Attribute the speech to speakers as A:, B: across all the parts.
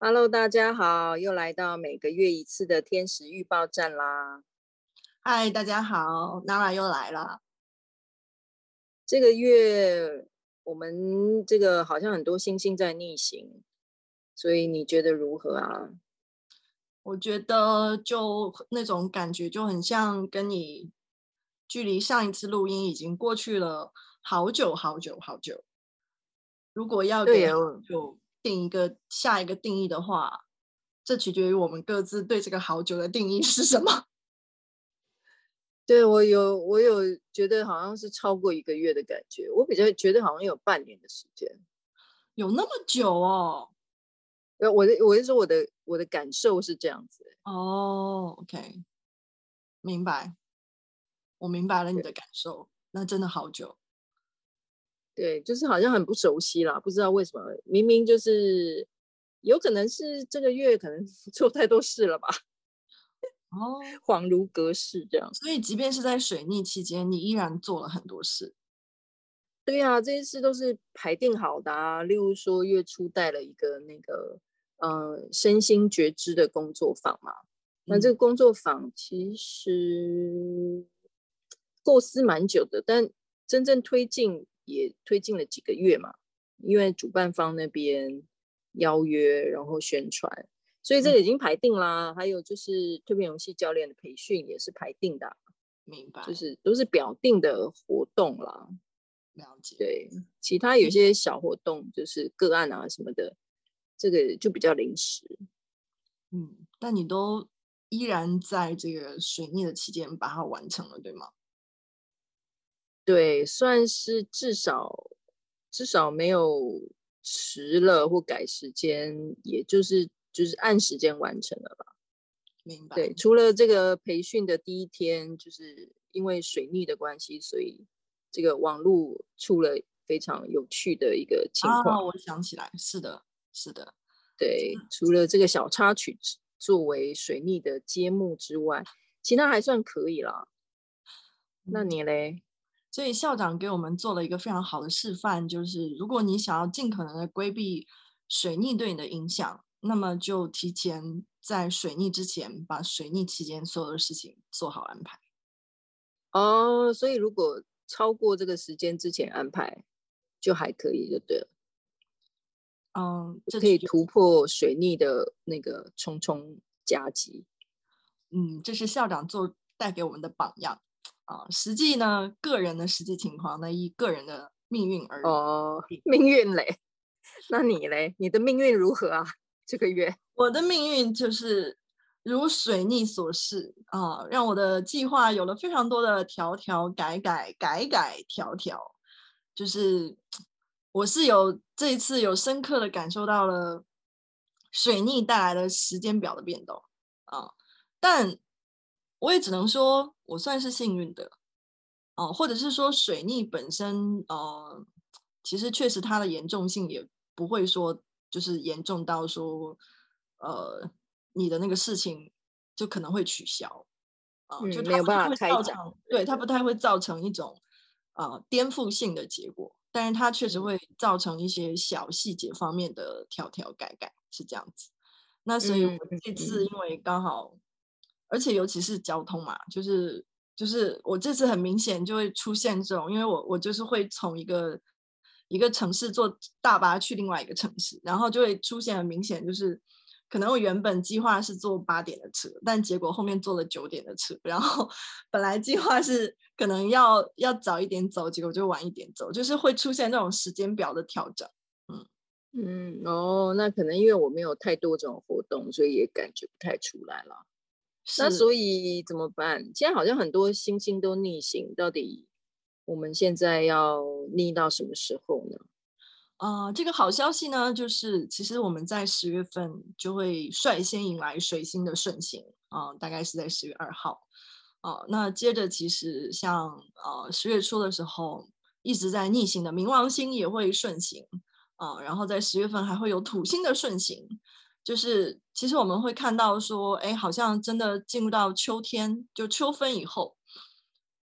A: Hello，大家好，又来到每个月一次的天使预报站啦。
B: 嗨，大家好，Nara 又来了。
A: 这个月我们这个好像很多星星在逆行，所以你觉得如何啊？
B: 我觉得就那种感觉就很像跟你距离上一次录音已经过去了好久好久好久。如果要给就。定一个下一个定义的话，这取决于我们各自对这个好久的定义是什么。
A: 对，我有，我有觉得好像是超过一个月的感觉，我比较觉得好像有半年的时间，
B: 有那么久哦。
A: 呃，我的我是说我的我的感受是这样子。
B: 哦，OK，明白，我明白了你的感受，那真的好久。
A: 对，就是好像很不熟悉啦，不知道为什么，明明就是有可能是这个月可能 做太多事了吧，
B: 哦，
A: 恍如隔世这样。
B: 所以即便是在水逆期间，你依然做了很多事。
A: 对呀、啊，这些事都是排定好的啊。例如说，月初带了一个那个呃身心觉知的工作坊嘛，那这个工作坊其实 构思蛮久的，但真正推进。也推进了几个月嘛，因为主办方那边邀约，然后宣传，所以这个已经排定啦。嗯、还有就是蜕变游戏教练的培训也是排定的、啊，
B: 明白？
A: 就是都是表定的活动啦。
B: 了解。
A: 对，其他有些小活动就是个案啊什么的，这个就比较临时。
B: 嗯，但你都依然在这个水逆的期间把它完成了，对吗？
A: 对，算是至少至少没有迟了或改时间，也就是就是按时间完成了吧。
B: 明白。
A: 对，除了这个培训的第一天，就是因为水逆的关系，所以这个网络出了非常有趣的一个情况。
B: 啊，我想起来，是的，是的。
A: 对，除了这个小插曲作为水逆的揭幕之外，其他还算可以啦。那你嘞？
B: 所以校长给我们做了一个非常好的示范，就是如果你想要尽可能的规避水逆对你的影响，那么就提前在水逆之前，把水逆期间所有的事情做好安排。
A: 哦，所以如果超过这个时间之前安排，就还可以，就对了。
B: 嗯，
A: 这可以突破水逆的那个重重夹击。
B: 嗯，这是校长做带给我们的榜样。啊，实际呢，个人的实际情况呢，依个人的命运而
A: 哦，命运嘞，那你嘞，你的命运如何啊？这个月
B: 我的命运就是如水逆所示啊，让我的计划有了非常多的条条改改改改条条，就是我是有这一次有深刻的感受到了水逆带来的时间表的变动啊，但。我也只能说，我算是幸运的，哦、呃，或者是说水逆本身，呃，其实确实它的严重性也不会说就是严重到说，呃，你的那个事情就可能会取消，啊、呃，就它不太会造成，嗯、对，它不太会造成一种呃颠覆性的结果，但是它确实会造成一些小细节方面的条条改改，是这样子。那所以我这次因为刚好。而且尤其是交通嘛，就是就是我这次很明显就会出现这种，因为我我就是会从一个一个城市坐大巴去另外一个城市，然后就会出现很明显就是，可能我原本计划是坐八点的车，但结果后面坐了九点的车，然后本来计划是可能要要早一点走，结果就晚一点走，就是会出现这种时间表的调整。嗯
A: 嗯哦，那可能因为我没有太多这种活动，所以也感觉不太出来了。那所以怎么办？现在好像很多星星都逆行，到底我们现在要逆到什么时候呢？
B: 啊、呃，这个好消息呢，就是其实我们在十月份就会率先迎来水星的顺行啊、呃，大概是在十月二号啊、呃。那接着其实像呃十月初的时候一直在逆行的冥王星也会顺行啊、呃，然后在十月份还会有土星的顺行。就是其实我们会看到说，哎，好像真的进入到秋天，就秋分以后，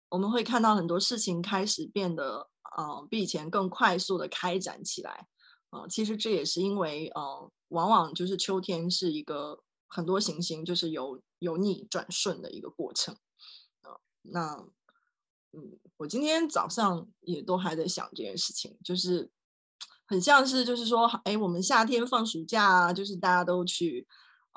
B: 我们会看到很多事情开始变得，呃，比以前更快速的开展起来，啊、呃，其实这也是因为，呃，往往就是秋天是一个很多行星就是由由逆转顺的一个过程啊。那嗯，我今天早上也都还在想这件事情，就是很像是就是说，哎，我们夏天放暑假啊，就是大家都去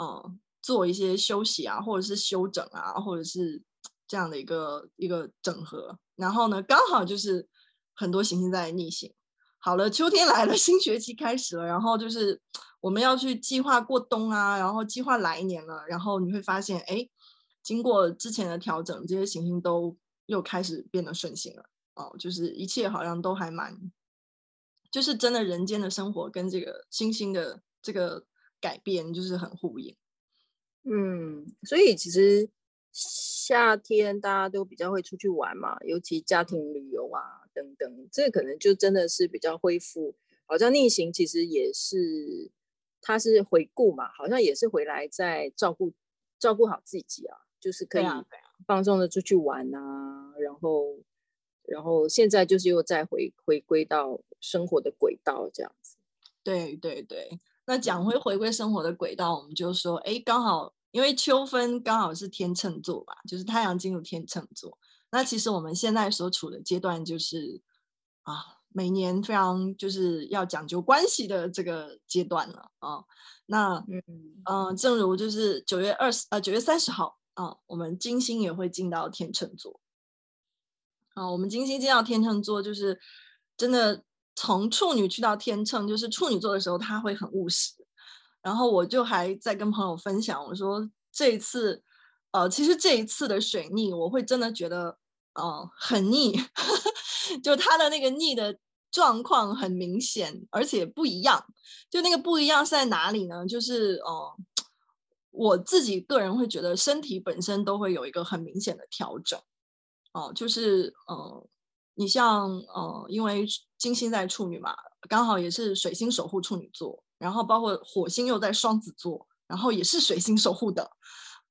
B: 嗯做一些休息啊，或者是休整啊，或者是这样的一个一个整合。然后呢，刚好就是很多行星在逆行。好了，秋天来了，新学期开始了，然后就是我们要去计划过冬啊，然后计划来年了，然后你会发现，哎，经过之前的调整，这些行星都又开始变得顺行了，哦，就是一切好像都还蛮，就是真的人间的生活跟这个星星的这个改变就是很呼应，
A: 嗯，所以其实夏天大家都比较会出去玩嘛，尤其家庭旅游啊。等等，这可能就真的是比较恢复，好像逆行其实也是，他是回顾嘛，好像也是回来再照顾照顾好自己啊，就是可以放松的出去玩啊，然后然后现在就是又再回回归到生活的轨道这样子。
B: 对对对，那讲回回归生活的轨道，我们就说，哎，刚好因为秋分刚好是天秤座吧，就是太阳进入天秤座。那其实我们现在所处的阶段就是啊，每年非常就是要讲究关系的这个阶段了啊。那嗯嗯、呃，正如就是九月二十呃九月三十号啊，我们金星也会进到天秤座啊。我们金星进到天秤座，就是真的从处女去到天秤，就是处女座的时候，他会很务实。然后我就还在跟朋友分享，我说这一次呃，其实这一次的水逆，我会真的觉得。呃，很逆，就他的那个逆的状况很明显，而且不一样。就那个不一样是在哪里呢？就是哦，我自己个人会觉得身体本身都会有一个很明显的调整。哦，就是呃，你像呃，因为金星在处女嘛，刚好也是水星守护处女座，然后包括火星又在双子座，然后也是水星守护的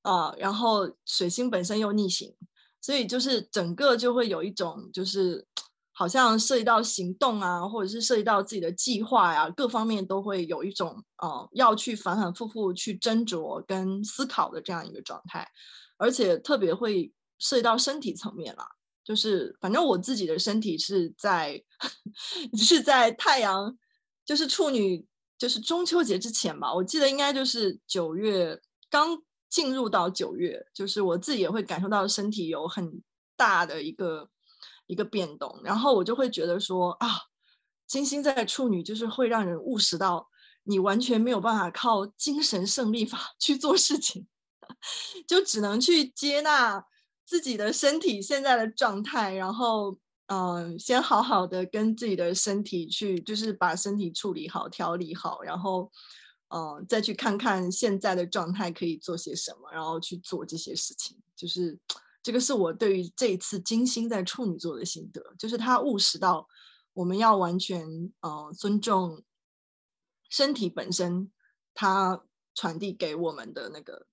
B: 啊，呃，然后水星本身又逆行。所以就是整个就会有一种，就是好像涉及到行动啊，或者是涉及到自己的计划呀、各方面都会有一种呃要去反反复复去斟酌跟思考的这样一个状态，而且特别会涉及到身体层面了。就是反正我自己的身体是在 是在太阳就是处女就是中秋节之前吧，我记得应该就是九月刚。进入到九月，就是我自己也会感受到身体有很大的一个一个变动，然后我就会觉得说啊，金星在处女就是会让人务实到你完全没有办法靠精神胜利法 去做事情，就只能去接纳自己的身体现在的状态，然后嗯、先好好的跟自己的身体去，就是把身体处理好、调理好，然后。嗯、再去看看现在的状态可以做些什么，然后去做这些事情。就是这个是我对于这一次金星在处女座的心得，就是他务实到我们要完全呃尊重身体本身，它传递给我们的那个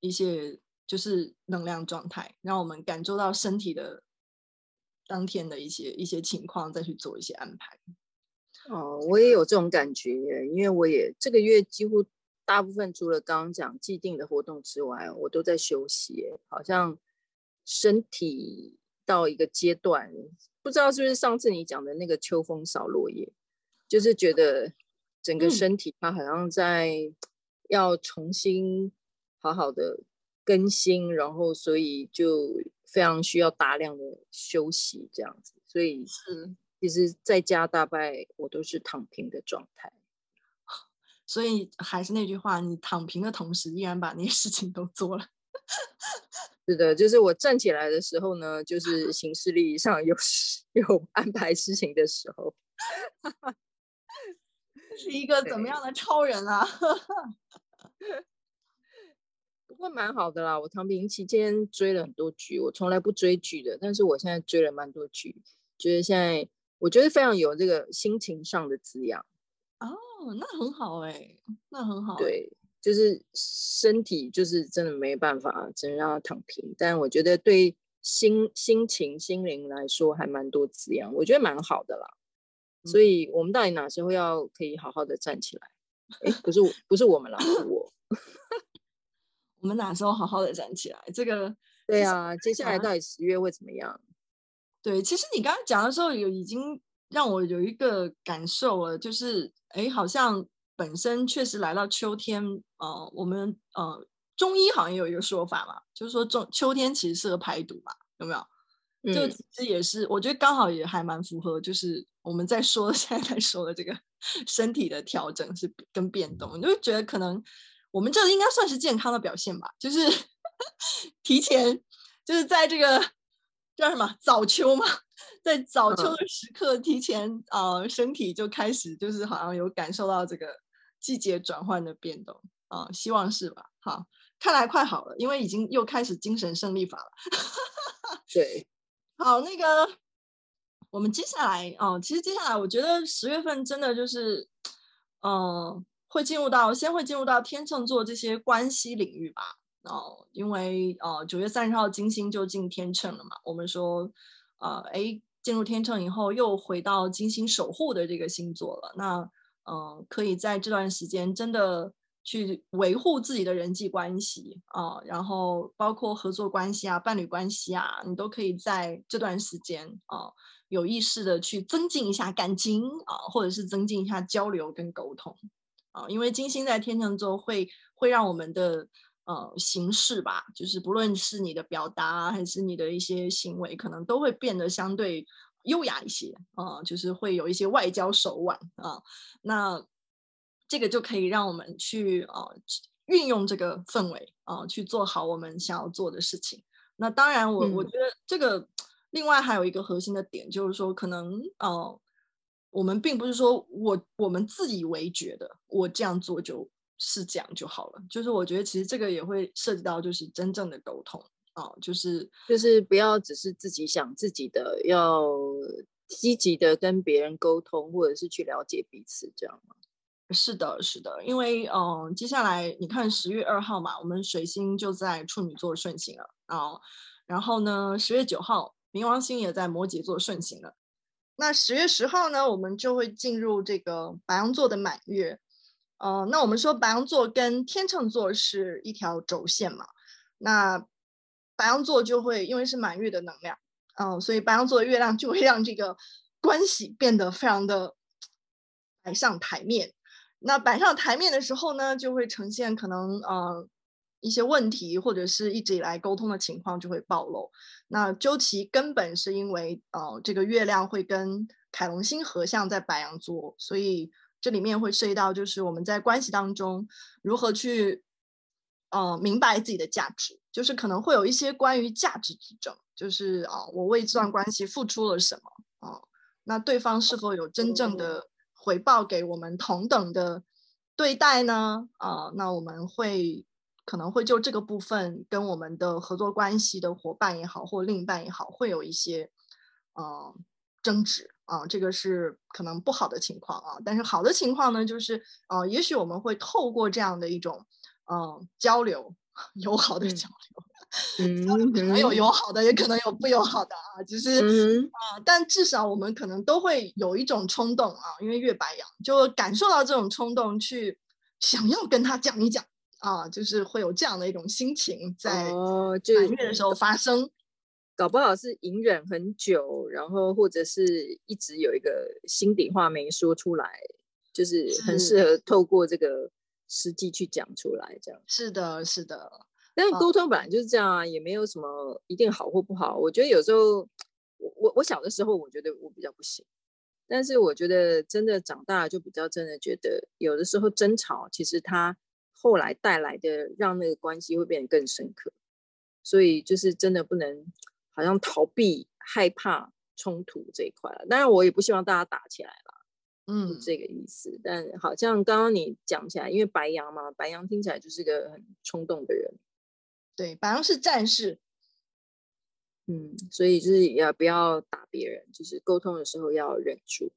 B: 一些就是能量状态，让我们感受到身体的当天的一些一些情况，再去做一些安排。
A: 哦，我也有这种感觉，因为我也这个月几乎大部分除了刚刚讲既定的活动之外，我都在休息，好像身体到一个阶段，不知道是不是上次你讲的那个秋风扫落叶，就是觉得整个身体它好像在要重新好好的更新，然后所以就非常需要大量的休息这样子，所以是。其实在家大概我都是躺平的状态，
B: 所以还是那句话，你躺平的同时，依然把那些事情都做了。
A: 是的，就是我站起来的时候呢，就是行事历上有 有安排事情的时候。
B: 是一个怎么样的超人啊？
A: 不过蛮好的啦，我躺平期间追了很多剧，我从来不追剧的，但是我现在追了蛮多剧，觉得现在。我觉得非常有这个心情上的滋养
B: 哦，那很好哎、欸，那很好。
A: 对，就是身体就是真的没办法，只能让它躺平。但我觉得对心心情、心灵来说还蛮多滋养，我觉得蛮好的啦。嗯、所以我们到底哪时候要可以好好的站起来？哎，不是我，不是我们啦，是我。
B: 我们哪时候好好的站起来？这个
A: 对啊，接下来到底十月会怎么样？
B: 对，其实你刚刚讲的时候，有已经让我有一个感受了，就是哎，好像本身确实来到秋天，呃，我们呃中医好像有一个说法嘛，就是说中秋天其实适合排毒嘛，有没有？就其实也是，我觉得刚好也还蛮符合，就是我们在说 现在在说的这个 身体的调整是跟变动，你就会觉得可能。我们这应该算是健康的表现吧，就是 提前，就是在这个叫什么早秋嘛，在早秋的时刻提前啊、呃，身体就开始就是好像有感受到这个季节转换的变动啊、呃，希望是吧？好，看来快好了，因为已经又开始精神胜利法了。
A: 对，
B: 好，那个我们接下来啊、呃，其实接下来我觉得十月份真的就是，嗯、呃。会进入到先会进入到天秤座这些关系领域吧，哦，因为呃九月三十号金星就进天秤了嘛，我们说呃哎进入天秤以后又回到金星守护的这个星座了，那呃可以在这段时间真的去维护自己的人际关系啊、然后包括合作关系啊、伴侣关系啊，你都可以在这段时间啊、有意识的去增进一下感情啊、或者是增进一下交流跟沟通。啊，因为金星在天秤座会会让我们的呃形式吧，就是不论是你的表达还是你的一些行为，可能都会变得相对优雅一些啊、呃，就是会有一些外交手腕啊。那这个就可以让我们去啊、呃、运用这个氛围啊、呃，去做好我们想要做的事情。那当然我，我、嗯、我觉得这个另外还有一个核心的点，就是说可能呃。我们并不是说我我们自以为觉得我这样做就是这样就好了，就是我觉得其实这个也会涉及到就是真正的沟通啊，就是
A: 就是不要只是自己想自己的，要积极的跟别人沟通，或者是去了解彼此，这样吗？
B: 是的，是的，因为嗯，接下来你看十月二号嘛，我们水星就在处女座顺行了啊，然后呢，十月九号冥王星也在摩羯座顺行了。那十月十号呢，我们就会进入这个白羊座的满月，呃，那我们说白羊座跟天秤座是一条轴线嘛，那白羊座就会因为是满月的能量，嗯、所以白羊座的月亮就会让这个关系变得非常的摆上台面。那摆上台面的时候呢，就会呈现可能呃。一些问题或者是一直以来沟通的情况就会暴露。那究其根本是因为，呃，这个月亮会跟凯龙星合相在白羊座，所以这里面会涉及到就是我们在关系当中如何去，呃，明白自己的价值，就是可能会有一些关于价值之争，就是啊，呃，我为这段关系付出了什么啊，呃，那对方是否有真正的回报给我们同等的对待呢？啊，呃，那我们会。可能会就这个部分跟我们的合作关系的伙伴也好，或另一半也好，会有一些呃争执啊，这个是可能不好的情况啊。但是好的情况呢，就是呃，也许我们会透过这样的一种呃交流，友好的交 流，嗯，可能有友好的，也可能有不友好的啊，就是啊，呃，但至少我们可能都会有一种冲动啊，因为月白羊就感受到这种冲动，去想要跟他讲一讲。啊，就是会有这样的一种心情在满月的时候发生，哦、
A: 搞不好是隐忍很久，然后或者是一直有一个心底话没说出来，就是很适合透过这个实际去讲出来，这样。
B: 是的，是的。
A: 但是沟通本来就是这样啊，也没有什么一定好或不好。我觉得有时候，我我我小的时候，我觉得我比较不行，但是我觉得真的长大了就比较真的觉得，有的时候争吵其实它。后来带来的让那个关系会变得更深刻，所以就是真的不能好像逃避、害怕冲突这一块了。当然，我也不希望大家打起来了，嗯，这个意思。但好像刚刚你讲起来，因为白羊嘛，白羊听起来就是个很冲动的人，
B: 对，白羊是战士，
A: 嗯，所以就是也要不要打别人，就是沟通的时候要忍住，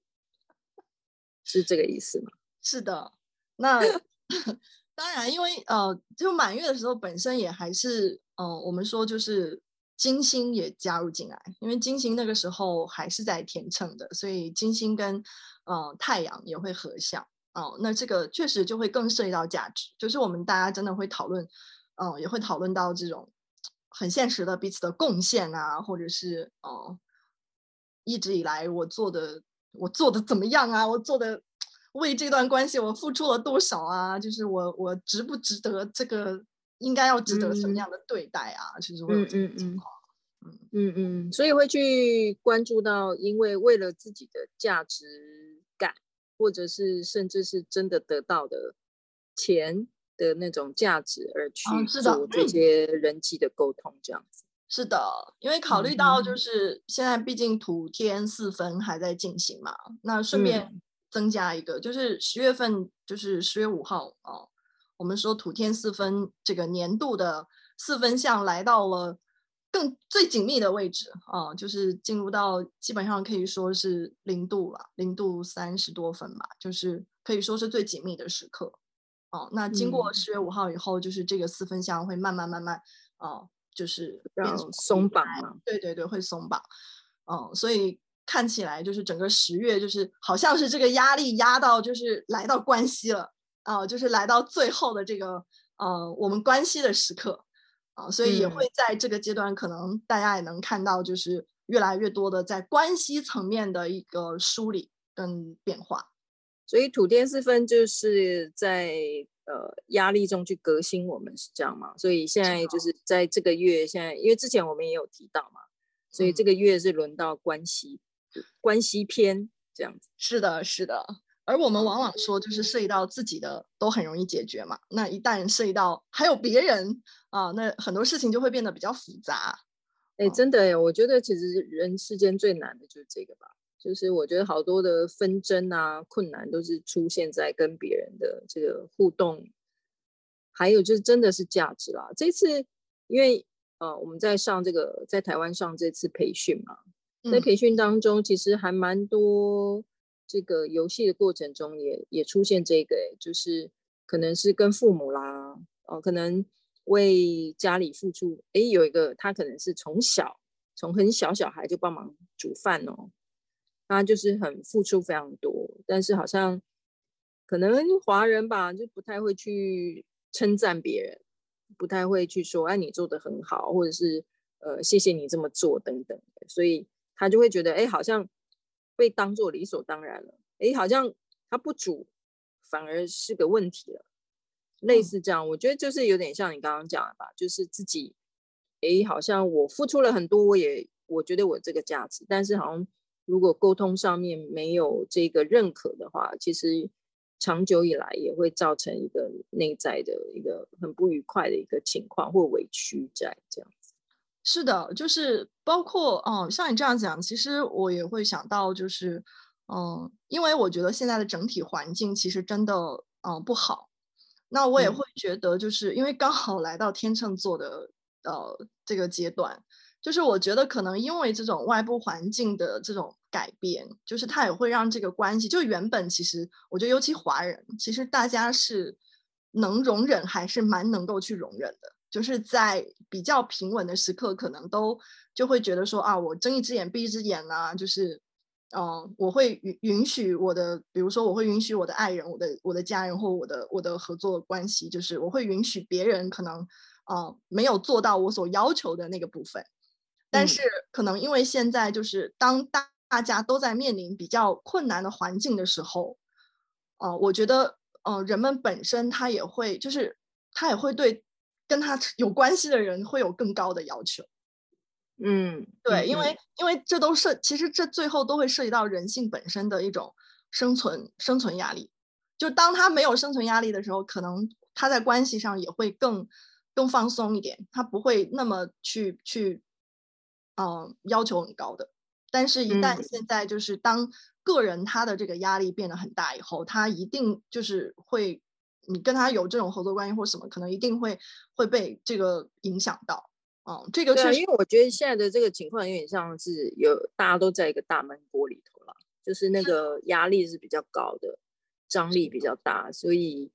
A: 是这个意思吗？
B: 是的，那。当然，因为呃，就满月的时候本身也还是呃，我们说就是金星也加入进来，因为金星那个时候还是在天秤的，所以金星跟呃太阳也会合相哦，那这个确实就会更涉及到价值，就是我们大家真的会讨论，嗯，也会讨论到这种很现实的彼此的贡献啊，或者是哦，一直以来我做的我做的怎么样啊？我做的为这段关系我付出了多少啊？就是我我值不值得这个应该要值得什么样的对待啊？其实会有这种情况，
A: 嗯嗯嗯，所以会去关注到，因为为了自己的价值感。或者是甚至是真的得到的钱的那种价值而去做这些人际的沟通，这样子。
B: 是的，因为考虑到就是现在毕竟土天四分还在进行嘛，那顺便增加一个，就是十月份就是十月五号啊，我们说土天四分这个年度的四分相来到了。更最紧密的位置啊，就是进入到基本上可以说是零度了，零度三十多分吧，就是可以说是最紧密的时刻。哦，那经过十月五号以后，就是这个四分相会慢慢慢慢，哦，就是
A: 变松绑嘛。
B: 对对对，会松绑。哦，所以看起来就是整个十月就是好像是这个压力压到就是来到关系了啊，就是来到最后的这个呃我们关系的时刻。啊，所以也会在这个阶段，可能大家也能看到，就是越来越多的在关系层面的一个梳理跟变化。
A: 所以土天四分就是在呃压力中去革新，我们是这样吗？所以现在就是在这个月，现在因为之前我们也有提到嘛，所以这个月是轮到关系、嗯、关系篇这样子。
B: 是的，是的。而我们往往说，就是涉及到自己的都很容易解决嘛。那一旦涉及到还有别人啊，那很多事情就会变得比较复杂。
A: 哎，真的哎，我觉得其实人世间最难的就是这个吧。就是我觉得好多的纷争啊、困难都是出现在跟别人的这个互动，还有就是真的是价值啦。这次因为呃我们在上这个在台湾上这次培训嘛，在培训当中其实还蛮多。这个游戏的过程中也也出现这个，就是可能是跟父母啦，哦，可能为家里付出。诶，有一个他可能是从小从很小小孩就帮忙煮饭哦，他就是很付出非常多，但是好像可能华人吧，就不太会去称赞别人，不太会去说哎，你做的很好，或者是呃谢谢你这么做等等，所以他就会觉得哎好像。被当做理所当然了，哎，好像他不煮反而是个问题了，类似这样，我觉得就是有点像你刚刚讲的吧，就是自己，哎，好像我付出了很多，我也我觉得我这个价值，但是好像如果沟通上面没有这个认可的话，其实长久以来也会造成一个内在的一个很不愉快的一个情况或委屈在这样。
B: 是的，就是包括嗯，像你这样讲，其实我也会想到，就是嗯，因为我觉得现在的整体环境其实真的嗯不好，那我也会觉得，就是因为刚好来到天秤座的呃这个阶段，就是我觉得可能因为这种外部环境的这种改变，就是它也会让这个关系，就原本其实我觉得尤其华人，其实大家是能容忍，还是蛮能够去容忍的。就是在比较平稳的时刻，可能都就会觉得说啊，我睁一只眼闭一只眼啊，就是，嗯、呃，我会允允许我的，比如说我会允许我的爱人、我的我的家人或我的我的合作关系，就是我会允许别人可能，呃，没有做到我所要求的那个部分，但是可能因为现在就是当大大家都在面临比较困难的环境的时候，呃，我觉得，呃，人们本身他也会就是他也会对。跟他有关系的人会有更高的要求，
A: 嗯，
B: 对，因为因为这都涉，其实这最后都会涉及到人性本身的一种生存生存压力。就当他没有生存压力的时候，可能他在关系上也会更更放松一点，他不会那么去去，嗯、呃，要求很高的。但是，一旦现在就是当个人他的这个压力变得很大以后，他一定就是会。你跟他有这种合作关系或什么，可能一定会会被这个影响到。嗯，这个是
A: 因为我觉得现在的这个情况有点像是有大家都在一个大闷锅里头了，就是那个压力是比较高的，张力比较大，所以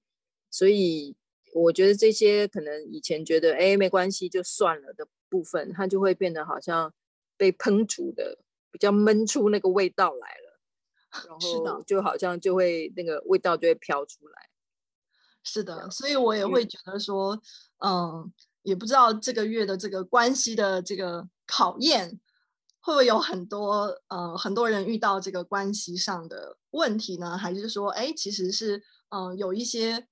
A: 所以我觉得这些可能以前觉得哎没关系就算了的部分，它就会变得好像被烹煮的比较闷出那个味道来了。然后就好像就会那个味道就会飘出来。
B: 是的，所以我也会觉得说，嗯，也不知道这个月的这个关系的这个考验，会不会有很多呃很多人遇到这个关系上的问题呢？还是说，哎，其实是嗯有一些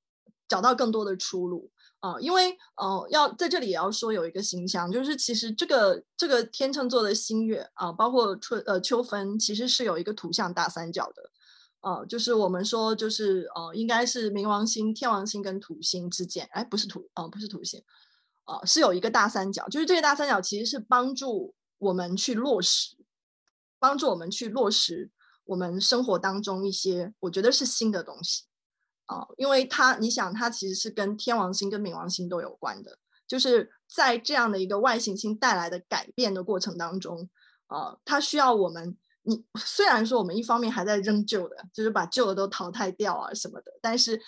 B: 找到更多的出路啊、呃？因为呃要在这里也要说有一个形象，就是其实这个这个天秤座的新月啊、呃，包括春呃秋分，其实是有一个图像大三角的。呃，就是我们说，就是呃，应该是冥王星、天王星跟土星之间，哎，不是土，呃，不是土星，呃，是有一个大三角，就是这个大三角其实是帮助我们去落实，帮助我们去落实我们生活当中一些我觉得是新的东西，啊、因为它，你想，它其实是跟天王星跟冥王星都有关的，就是在这样的一个外行星带来的改变的过程当中，呃，它需要我们。你虽然说我们一方面还在扔旧的，就是把旧的都淘汰掉啊什么的，但是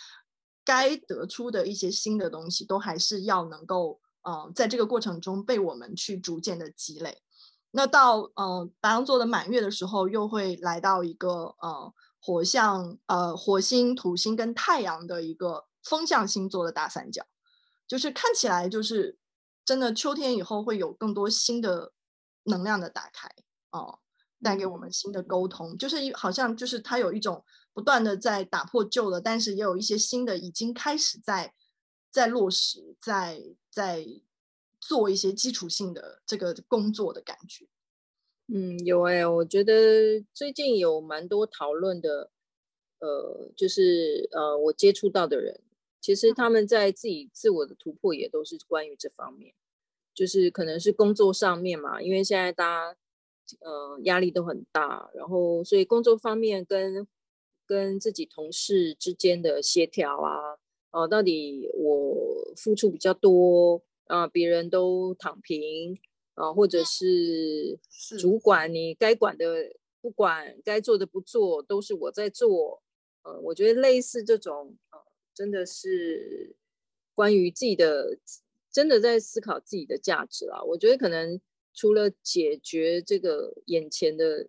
B: 该得出的一些新的东西，都还是要能够呃，在这个过程中被我们去逐渐的积累。那到呃白羊座的满月的时候，又会来到一个呃火象呃火星、土星跟太阳的一个风象星座的大三角，就是看起来就是真的秋天以后会有更多新的能量的打开哦。带给我们新的沟通，就是一好像就是它有一种不断的在打破旧的，但是也有一些新的已经开始在在落实，在在做一些基础性的这个工作的感觉。
A: 嗯，有哎、欸，我觉得最近有蛮多讨论的，呃，就是呃，我接触到的人，其实他们在自己自我的突破也都是关于这方面，就是可能是工作上面嘛，因为现在大家。呃，压力都很大，然后所以工作方面跟跟自己同事之间的协调啊，哦、呃，到底我付出比较多啊、呃，别人都躺平啊、呃，或者是主管你该管的不管，该做的不做，都是我在做。呃，我觉得类似这种，呃，真的是关于自己的，真的在思考自己的价值啊。我觉得可能。除了解决这个眼前的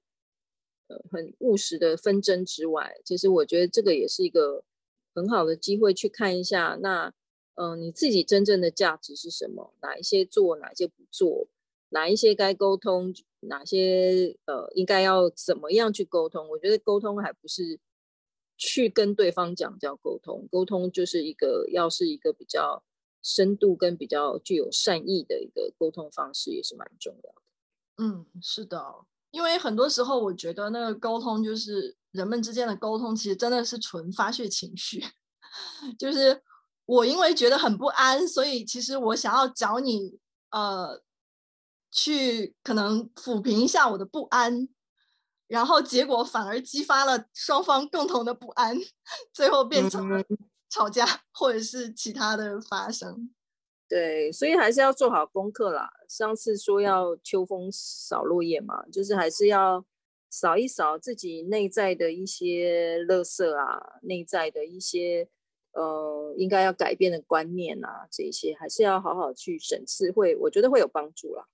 A: 呃很务实的纷争之外，其实我觉得这个也是一个很好的机会去看一下，那嗯、呃，你自己真正的价值是什么？哪一些做，哪一些不做？哪一些该沟通？哪些呃应该要怎么样去沟通？我觉得沟通还不是去跟对方讲叫沟通，沟通就是一个要是一个比较。深度跟比较具有善意的一个沟通方式也是蛮重要的。
B: 嗯，是的，因为很多时候我觉得那个沟通就是人们之间的沟通，其实真的是纯发泄情绪。就是我因为觉得很不安，所以其实我想要找你呃去可能抚平一下我的不安，然后结果反而激发了双方共同的不安，最后变成了。吵架或者是其他的发生，
A: 对，所以还是要做好功课啦。上次说要秋风扫落叶嘛，就是还是要扫一扫自己内在的一些垃圾啊，内在的一些呃应该要改变的观念啊，这些还是要好好去审视，会我觉得会有帮助啦。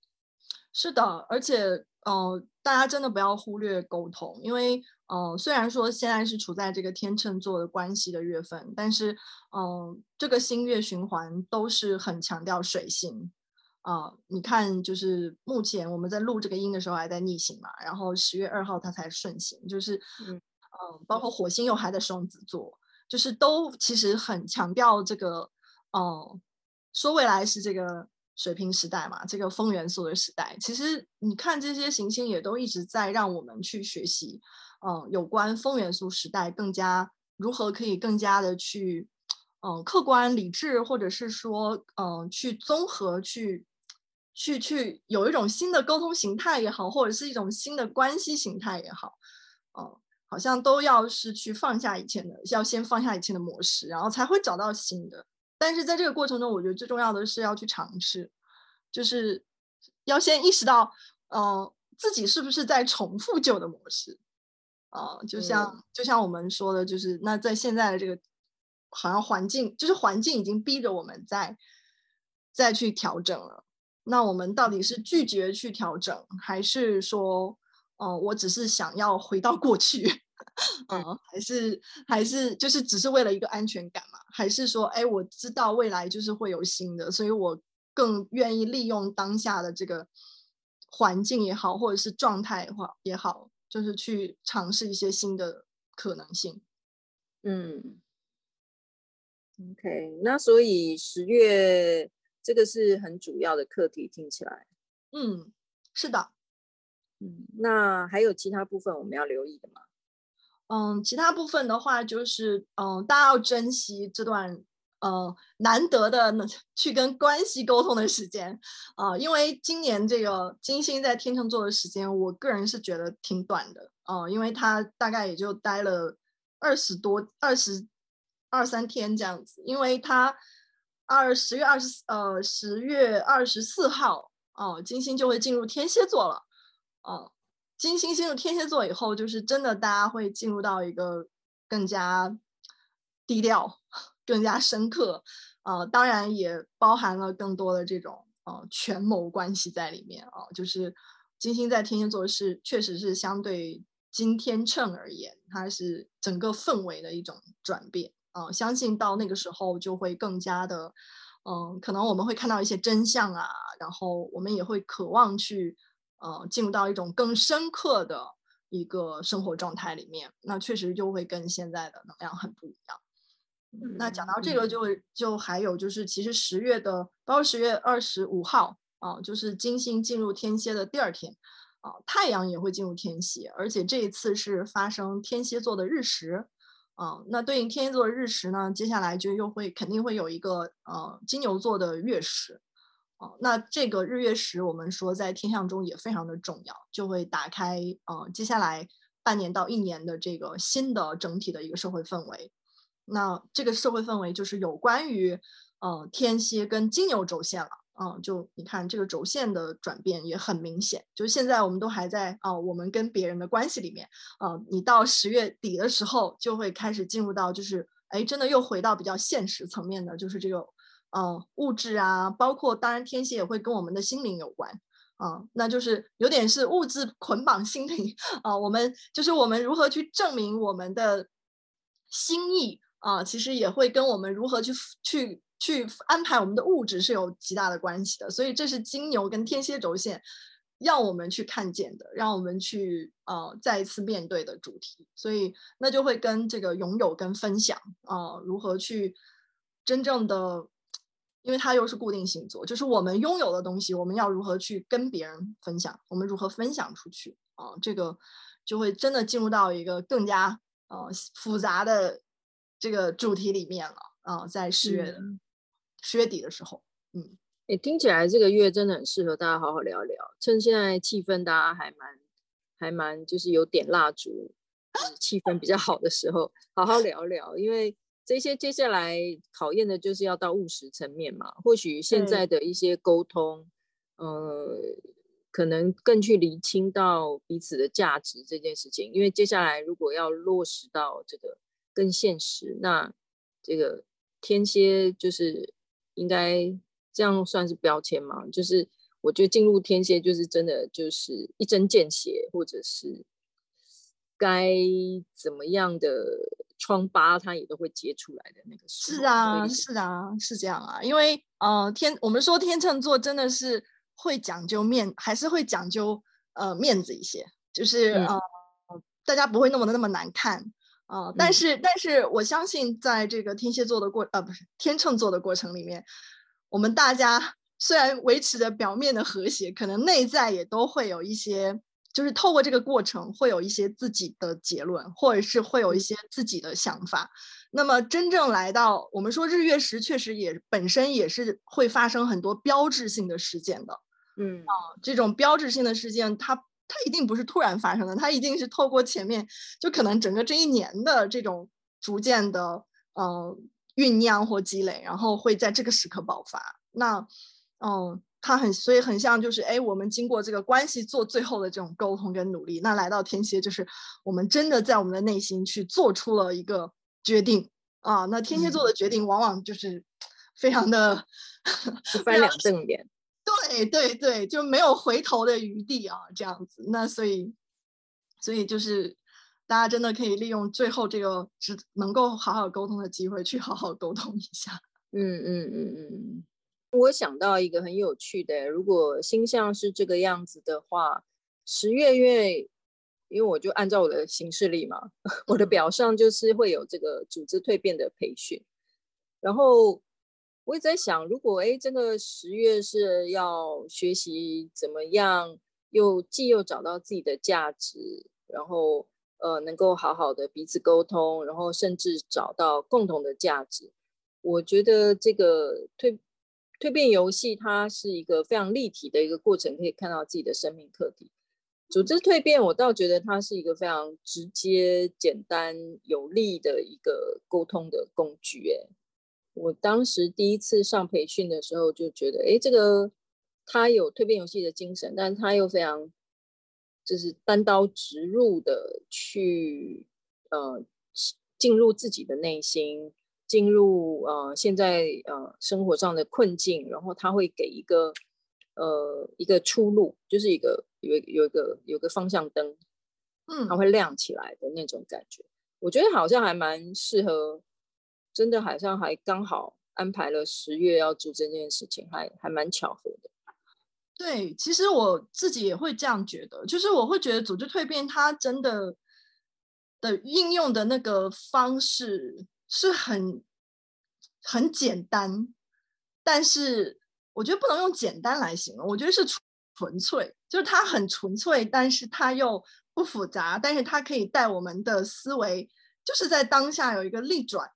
B: 是的，而且。呃，大家真的不要忽略沟通，因为呃，虽然说现在是处在这个天秤座的关系的月份，但是嗯、呃，这个星月循环都是很强调水星啊、呃。你看，就是目前我们在录这个音的时候还在逆行嘛，然后十月二号它才顺行，就是嗯、呃，包括火星又还在双子座，就是都其实很强调这个呃，说未来是这个。水平时代嘛，这个风元素的时代，其实你看这些行星也都一直在让我们去学习，嗯，有关风元素时代更加如何可以更加的去，嗯，客观理智，或者是说，嗯，去综合去，去去有一种新的沟通形态也好，或者是一种新的关系形态也好，嗯，好像都要是去放下以前的，要先放下以前的模式，然后才会找到新的。但是在这个过程中，我觉得最重要的是要去尝试，就是要先意识到，嗯、自己是不是在重复旧的模式，啊、呃，就像、嗯、就像我们说的，就是那在现在的这个好像环境，就是环境已经逼着我们在再去调整了。那我们到底是拒绝去调整，还是说，哦、呃，我只是想要回到过去，啊、呃，还是还是就是只是为了一个安全感嘛？还是说，哎，我知道未来就是会有新的，所以我更愿意利用当下的这个环境也好，或者是状态也好，也好，就是去尝试一些新的可能性。
A: 嗯，OK，那所以十月这个是很主要的课题，听起来，
B: 嗯，是的，
A: 嗯，那还有其他部分我们要留意的吗？
B: 嗯，其他部分的话就是，嗯，大家要珍惜这段，呃，难得的去跟关系沟通的时间，啊、呃，因为今年这个金星在天秤座的时间，我个人是觉得挺短的，哦、呃，因为它大概也就待了二十多、二十二三天这样子，因为它二十月二十呃十月二十四号，哦、金星就会进入天蝎座了，哦、金星进入天蝎座以后，就是真的，大家会进入到一个更加低调、更加深刻，呃，当然也包含了更多的这种呃权谋关系在里面啊、呃。就是金星在天蝎座是确实是相对金天秤而言，它是整个氛围的一种转变啊、呃。相信到那个时候就会更加的，嗯、呃，可能我们会看到一些真相啊，然后我们也会渴望去。呃，进入到一种更深刻的一个生活状态里面，那确实就会跟现在的能量很不一样。嗯、那讲到这个就，就就还有就是，其实十月的，包括十月二十五号啊、呃，就是金星进入天蝎的第二天啊、呃，太阳也会进入天蝎，而且这一次是发生天蝎座的日食啊、呃。那对应天蝎座的日食呢，接下来就又会肯定会有一个呃金牛座的月食。啊，那这个日月食，我们说在天象中也非常的重要，就会打开呃接下来半年到一年的这个新的整体的一个社会氛围。那这个社会氛围就是有关于呃天蝎跟金牛轴线了，嗯、就你看这个轴线的转变也很明显。就是现在我们都还在啊、我们跟别人的关系里面，啊、你到十月底的时候就会开始进入到就是哎，真的又回到比较现实层面的，就是这个。嗯，物质啊，包括当然天蝎也会跟我们的心灵有关啊、那就是有点是物质捆绑心灵 啊。我们就是我们如何去证明我们的心意啊，其实也会跟我们如何去去去安排我们的物质是有极大的关系的。所以这是金牛跟天蝎轴线要我们去看见的，让我们去呃再一次面对的主题。所以那就会跟这个拥有跟分享啊，如何去真正的。因为它又是固定星座，就是我们拥有的东西，我们要如何去跟别人分享？我们如何分享出去啊？这个就会真的进入到一个更加呃复杂的这个主题里面了啊！在十月的十、嗯、月底的时候，嗯，
A: 诶，听起来这个月真的很适合大家好好聊聊，趁现在气氛大家还蛮还蛮就是有点蜡烛，就是、气氛比较好的时候，好好聊聊，因为。这些接下来考验的就是要到务实层面嘛，或许现在的一些沟通，呃，可能更去厘清到彼此的价值这件事情。因为接下来如果要落实到这个更现实，那这个天蝎就是应该这样算是标签吗？就是我觉得进入天蝎就是真的就是一针见血，或者是该怎么样的。疮疤，它也都会揭出来的那个
B: 是啊，是啊，是这样啊。因为呃，天，我们说天秤座真的是会讲究面，还是会讲究呃面子一些，就是、嗯、呃，大家不会那么的那么难看啊、呃。但是、嗯，但是我相信，在这个天蝎座的过呃不是天秤座的过程里面，我们大家虽然维持着表面的和谐，可能内在也都会有一些。就是透过这个过程，会有一些自己的结论，或者是会有一些自己的想法。那么真正来到我们说日月食，确实也本身也是会发生很多标志性的事件的。嗯啊，这种标志性的事件，它它一定不是突然发生的，它一定是透过前面就可能整个这一年的这种逐渐的呃酝酿或积累，然后会在这个时刻爆发。那嗯。它很，所以很像就是，哎，我们经过这个关系做最后的这种沟通跟努力，那来到天蝎，就是我们真的在我们的内心去做出了一个决定啊。那天蝎座的决定往往就是非常的
A: 一翻两瞪眼，
B: 对对对，就没有回头的余地啊，这样子。那所以，所以就是大家真的可以利用最后这个只能够好好沟通的机会，去好好沟通一下。
A: 嗯嗯嗯嗯，我想到一个很有趣的，如果星象是这个样子的话，十月月，因为我就按照我的行事历嘛，我的表上就是会有这个组织蜕变的培训，然后我也在想，如果哎，这个十月是要学习怎么样，又既又找到自己的价值，然后呃，能够好好的彼此沟通，然后甚至找到共同的价值。我觉得这个蜕蜕变游戏，它是一个非常立体的一个过程，可以看到自己的生命课题。组织蜕变，我倒觉得它是一个非常直接、简单、有力的一个沟通的工具。哎，我当时第一次上培训的时候，就觉得，哎，这个他有蜕变游戏的精神，但是他又非常就是单刀直入的去呃进入自己的内心。进入呃现在呃生活上的困境，然后他会给一个呃一个出路，就是一个有有一个有个方向灯，嗯，它会亮起来的那种感觉。我觉得好像还蛮适合，真的好像还刚好安排了十月要做这件事情，还还蛮巧合的。
B: 对，其实我自己也会这样觉得，就是我会觉得组织蜕变它真的的应用的那个方式。是很很简单，但是我觉得不能用简单来形容，我觉得是纯粹，就是它很纯粹，但是它又不复杂，但是它可以带我们的思维，就是在当下有一个逆转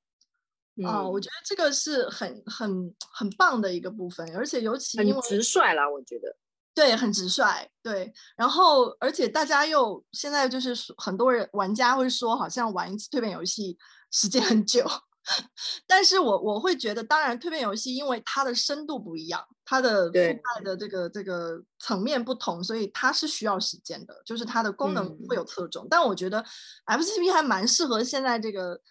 B: 啊、我觉得这个是很很很棒的一个部分，而且尤其因为
A: 很直率啦，我觉得。
B: 对，很直率，对，然后而且大家又现在就是很多人玩家会说，好像玩一次蜕变游戏。时间很久，但是我我会觉得，当然蜕变游戏因为它的深度不一样，它的覆盖的这个这个层面不同，所以它是需要时间的，就是它的功能会有侧重。嗯、但我觉得 FCP 还蛮适合现在这个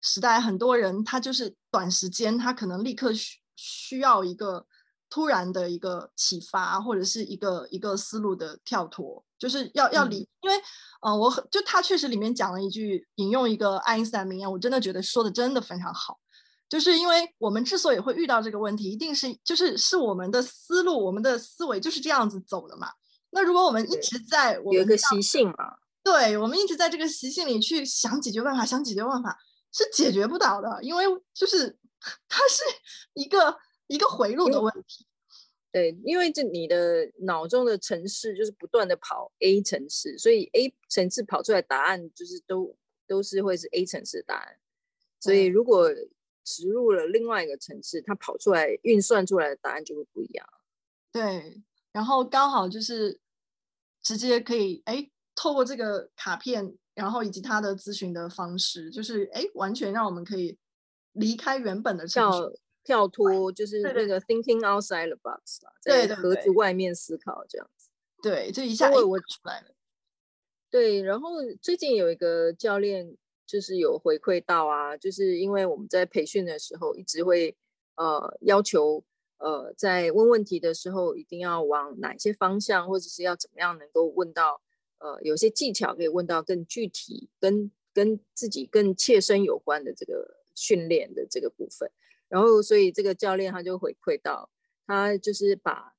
B: 时代，很多人他就是短时间，他可能立刻需需要一个突然的一个启发，或者是一个一个思路的跳脱。就是要要理，因为，呃，我很就他确实里面讲了一句，引用一个爱因斯坦名言，我真的觉得说的真的非常好。就是因为我们之所以会遇到这个问题，一定是就是是我们的思路，我们的思维就是这样子走的嘛。那如果我们一直在我们
A: 有一个习性嘛，
B: 对，我们一直在这个习性里去想解决办法，想解决办法是解决不到的，因为就是它是 一个一个回路的问题。
A: 对，因为这你的脑中的城市就是不断的跑 A 城市，所以 A 城市跑出来答案就是都都是会是 A 城市的答案。所以如果植入了另外一个城市，它跑出来运算出来的答案就会不一样。
B: 对，然后刚好就是直接可以哎，透过这个卡片，然后以及他的咨询的方式，就是哎，完全让我们可以离开原本的程序。
A: 跳脱就是那个 thinking outside the box 啦，在盒子外面思考这样子。
B: 对，就一下我我出来了。
A: 对，然后最近有一个教练就是有回馈到啊，就是因为我们在培训的时候一直会呃要求呃在问问题的时候一定要往哪些方向，或者是要怎么样能够问到呃有些技巧可以问到更具体、跟跟自己更切身有关的这个训练的这个部分。然后，所以这个教练他就回馈到，他就是把，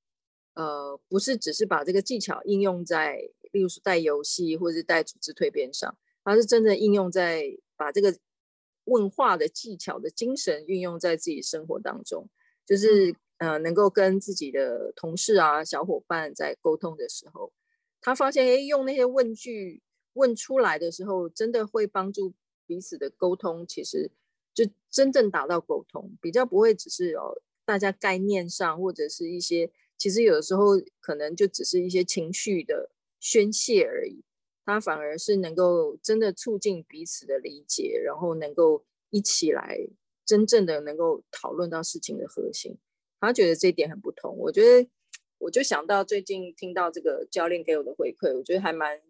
A: 呃，不是只是把这个技巧应用在，例如说带游戏或者是带组织蜕变上，他是真的应用在把这个问话的技巧的精神运用在自己生活当中，就是呃，能够跟自己的同事啊、小伙伴在沟通的时候，他发现，哎，用那些问句问出来的时候，真的会帮助彼此的沟通，其实。就真正达到沟通，比较不会只是哦，大家概念上或者是一些，其实有的时候可能就只是一些情绪的宣泄而已。他反而是能够真的促进彼此的理解，然后能够一起来真正的能够讨论到事情的核心。他觉得这一点很不同。我觉得我就想到最近听到这个教练给我的回馈，我觉得还蛮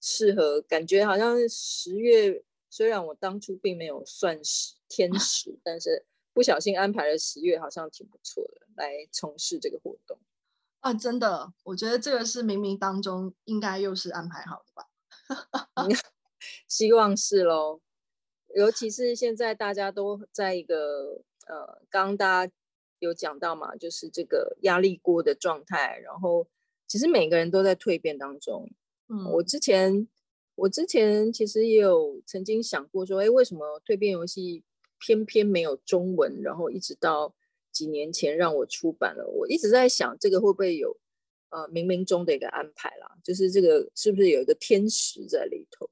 A: 适合，感觉好像十月。虽然我当初并没有算是天 使，但是不小心安排了十月，好像挺不错的，来从事这个活动
B: 啊！真的，我觉得这个是冥冥当中应该又是安排好的吧？
A: 希望是喽。尤其是现在大家都在一个呃，刚刚大家有讲到嘛，就是这个压力锅的状态。然后其实每个人都在蜕变当中。嗯，我之前我之前其实也有曾经想过说，哎，为什么蜕变游戏偏偏没有中文？然后一直到几年前让我出版了，我一直在想这个会不会有呃冥冥中的一个安排啦？就是这个是不是有一个天使在里头？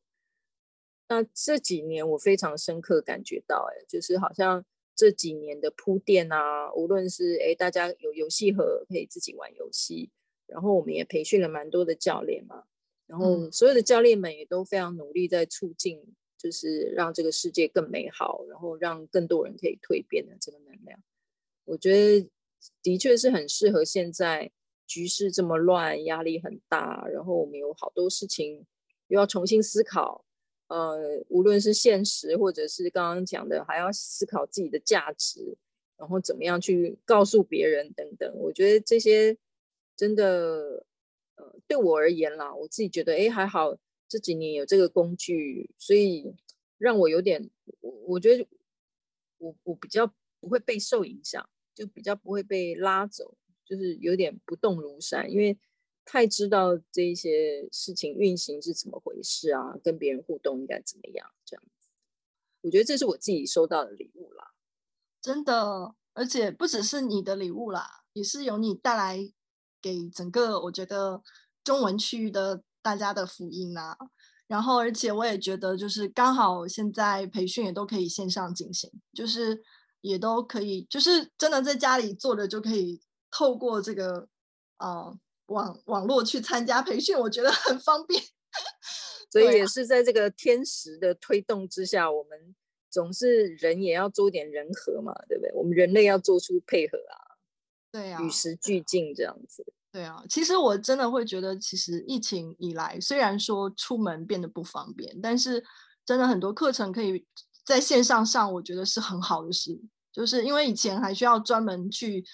A: 那这几年我非常深刻感觉到，哎，就是好像这几年的铺垫啊，无论是诶大家有游戏盒可以自己玩游戏，然后我们也培训了蛮多的教练嘛，然后所有的教练们也都非常努力在促进，就是让这个世界更美好，然后让更多人可以蜕变的这个能量，我觉得的确是很适合现在局势这么乱，压力很大，然后我们有好多事情又要重新思考。呃，无论是现实，或者是刚刚讲的，还要思考自己的价值，然后怎么样去告诉别人等等。我觉得这些真的，呃，对我而言啦，我自己觉得，哎，还好这几年有这个工具，所以让我有点，我我觉得我我比较不会被受影响，就比较不会被拉走，就是有点不动如山，因为。太知道这一些事情运行是怎么回事啊，跟别人互动应该怎么样？这样子，我觉得这是我自己收到的礼物啦，
B: 真的，而且不只是你的礼物啦，也是由你带来给整个我觉得中文区域的大家的福音啦。然后，而且我也觉得，就是刚好现在培训也都可以线上进行，就是也都可以，就是真的在家里坐着就可以透过这个，呃。网网络去参加培训，我觉得很方便，
A: 所以也是在这个天时的推动之下，我们总是人也要做点人和嘛，对不对？我们人类要做出配合啊，
B: 对啊，
A: 与时俱进这样子。
B: 对啊，其实我真的会觉得，其实疫情以来，虽然说出门变得不方便，但是真的很多课程可以在线上上，我觉得是很好的事，就是因为以前还需要专门去。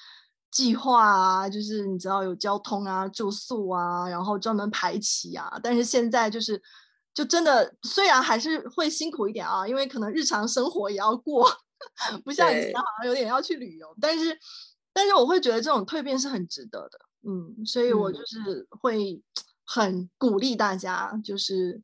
B: 计划啊，就是你知道有交通啊、住宿啊，然后专门排期啊。但是现在就是，就真的虽然还是会辛苦一点啊，因为可能日常生活也要过，不像以前好像有点要去旅游。但是，但是我会觉得这种蜕变是很值得的，嗯，所以我就是会很鼓励大家，就是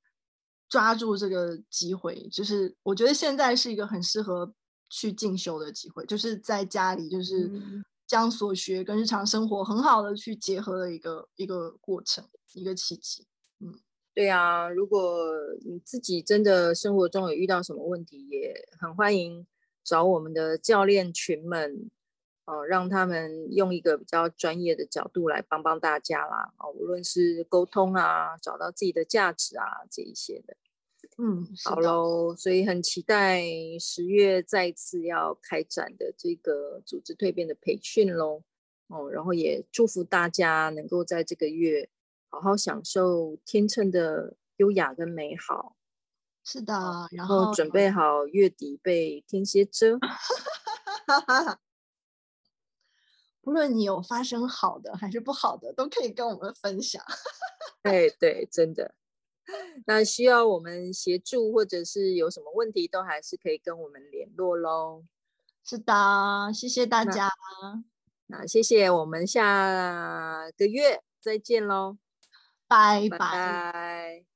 B: 抓住这个机会。就是我觉得现在是一个很适合去进修的机会，就是在家里就是。嗯将所学跟日常生活很好的去结合的一个一个过程，一个契机。嗯，
A: 对啊，如果你自己真的生活中有遇到什么问题，也很欢迎找我们的教练群们，呃，让他们用一个比较专业的角度来帮帮大家啦。啊，无论是沟通啊，找到自己的价值啊，这一些的。
B: 嗯，
A: 好喽，所以很期待十月再次要开展的这个组织蜕变的培训喽。哦，然后也祝福大家能够在这个月好好享受天秤的优雅跟美好。
B: 是的，
A: 然后准备好月底被天蝎蛰。
B: 不论你有发生好的还是不好的，都可以跟我们分享。
A: 哎对，真的。那需要我们协助，或者是有什么问题，都还是可以跟我们联络喽。
B: 是的，谢谢大家。
A: 那，那谢谢，我们下个月再见喽，
B: 拜拜。
A: 拜拜。